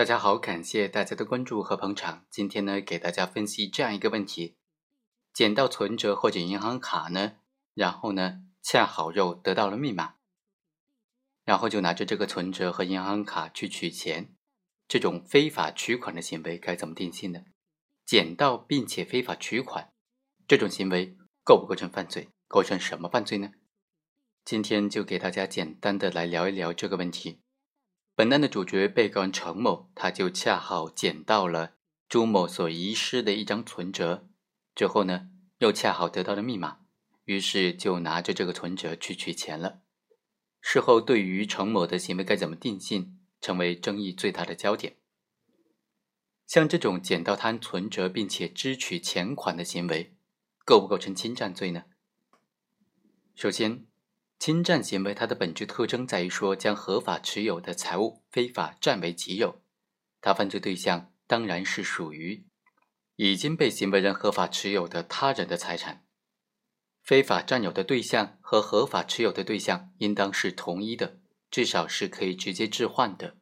大家好，感谢大家的关注和捧场。今天呢，给大家分析这样一个问题：捡到存折或者银行卡呢，然后呢，恰好又得到了密码，然后就拿着这个存折和银行卡去取钱，这种非法取款的行为该怎么定性呢？捡到并且非法取款，这种行为构不构成犯罪？构成什么犯罪呢？今天就给大家简单的来聊一聊这个问题。本案的主角被告人程某，他就恰好捡到了朱某所遗失的一张存折，之后呢，又恰好得到了密码，于是就拿着这个存折去取钱了。事后，对于程某的行为该怎么定性，成为争议最大的焦点。像这种捡到他人存折并且支取钱款的行为，构不构成侵占罪呢？首先。侵占行为，它的本质特征在于说将合法持有的财物非法占为己有。它犯罪对象当然是属于已经被行为人合法持有的他人的财产。非法占有的对象和合法持有的对象应当是同一的，至少是可以直接置换的。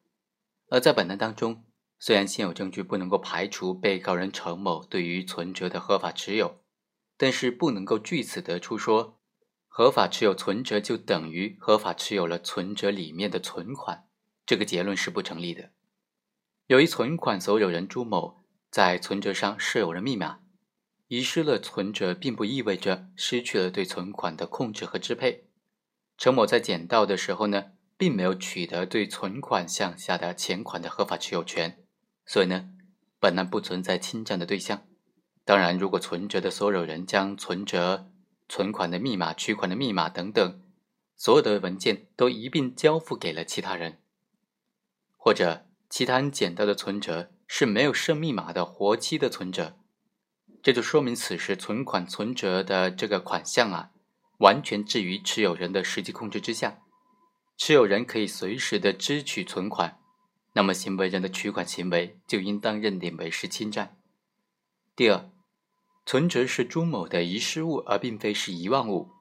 而在本案当中，虽然现有证据不能够排除被告人程某对于存折的合法持有，但是不能够据此得出说。合法持有存折就等于合法持有了存折里面的存款，这个结论是不成立的。由于存款所有人朱某在存折上设有了密码，遗失了存折，并不意味着失去了对存款的控制和支配。陈某在捡到的时候呢，并没有取得对存款项下的钱款的合法持有权，所以呢，本案不存在侵占的对象。当然，如果存折的所有人将存折，存款的密码、取款的密码等等，所有的文件都一并交付给了其他人，或者其他人捡到的存折是没有设密码的活期的存折，这就说明此时存款存折的这个款项啊，完全置于持有人的实际控制之下，持有人可以随时的支取存款，那么行为人的取款行为就应当认定为是侵占。第二。存折是朱某的遗失物，而并非是遗忘物。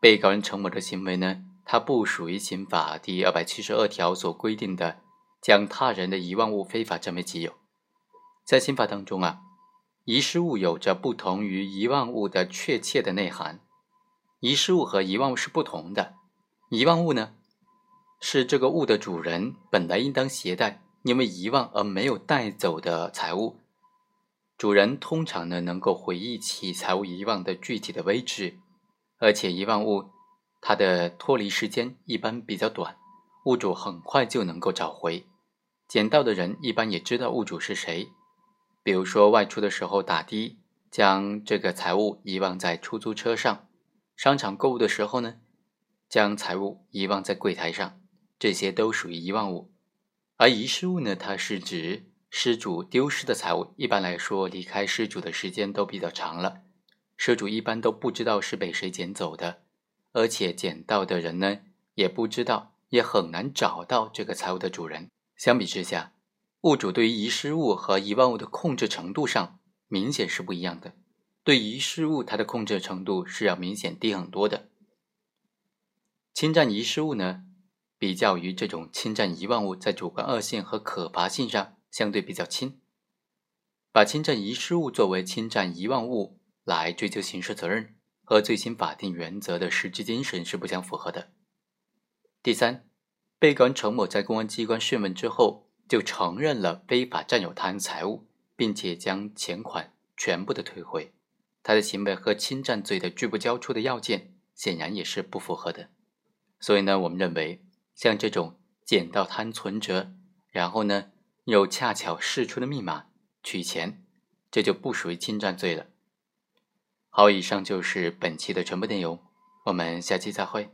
被告人陈某的行为呢，它不属于刑法第二百七十二条所规定的将他人的遗忘物非法占为己有。在刑法当中啊，遗失物有着不同于遗忘物的确切的内涵。遗失物和遗忘物是不同的。遗忘物呢，是这个物的主人本来应当携带，因为遗忘而没有带走的财物。主人通常呢能够回忆起财物遗忘的具体的位置，而且遗忘物它的脱离时间一般比较短，物主很快就能够找回。捡到的人一般也知道物主是谁，比如说外出的时候打的，将这个财物遗忘在出租车上；商场购物的时候呢，将财物遗忘在柜台上，这些都属于遗忘物。而遗失物呢，它是指。失主丢失的财物，一般来说离开失主的时间都比较长了，失主一般都不知道是被谁捡走的，而且捡到的人呢也不知道，也很难找到这个财物的主人。相比之下，物主对于遗失物和遗忘物的控制程度上明显是不一样的。对遗失物，它的控制程度是要明显低很多的。侵占遗失物呢，比较于这种侵占遗忘物，在主观恶性和可罚性上。相对比较轻，把侵占遗失物作为侵占遗忘物来追究刑事责任，和最新法定原则的实质精神是不相符合的。第三，被告人程某在公安机关讯问之后，就承认了非法占有他人财物，并且将钱款全部的退回，他的行为和侵占罪的拒不交出的要件显然也是不符合的。所以呢，我们认为像这种捡到他人存折，然后呢。又恰巧试出的密码取钱，这就不属于侵占罪了。好，以上就是本期的全部内容，我们下期再会。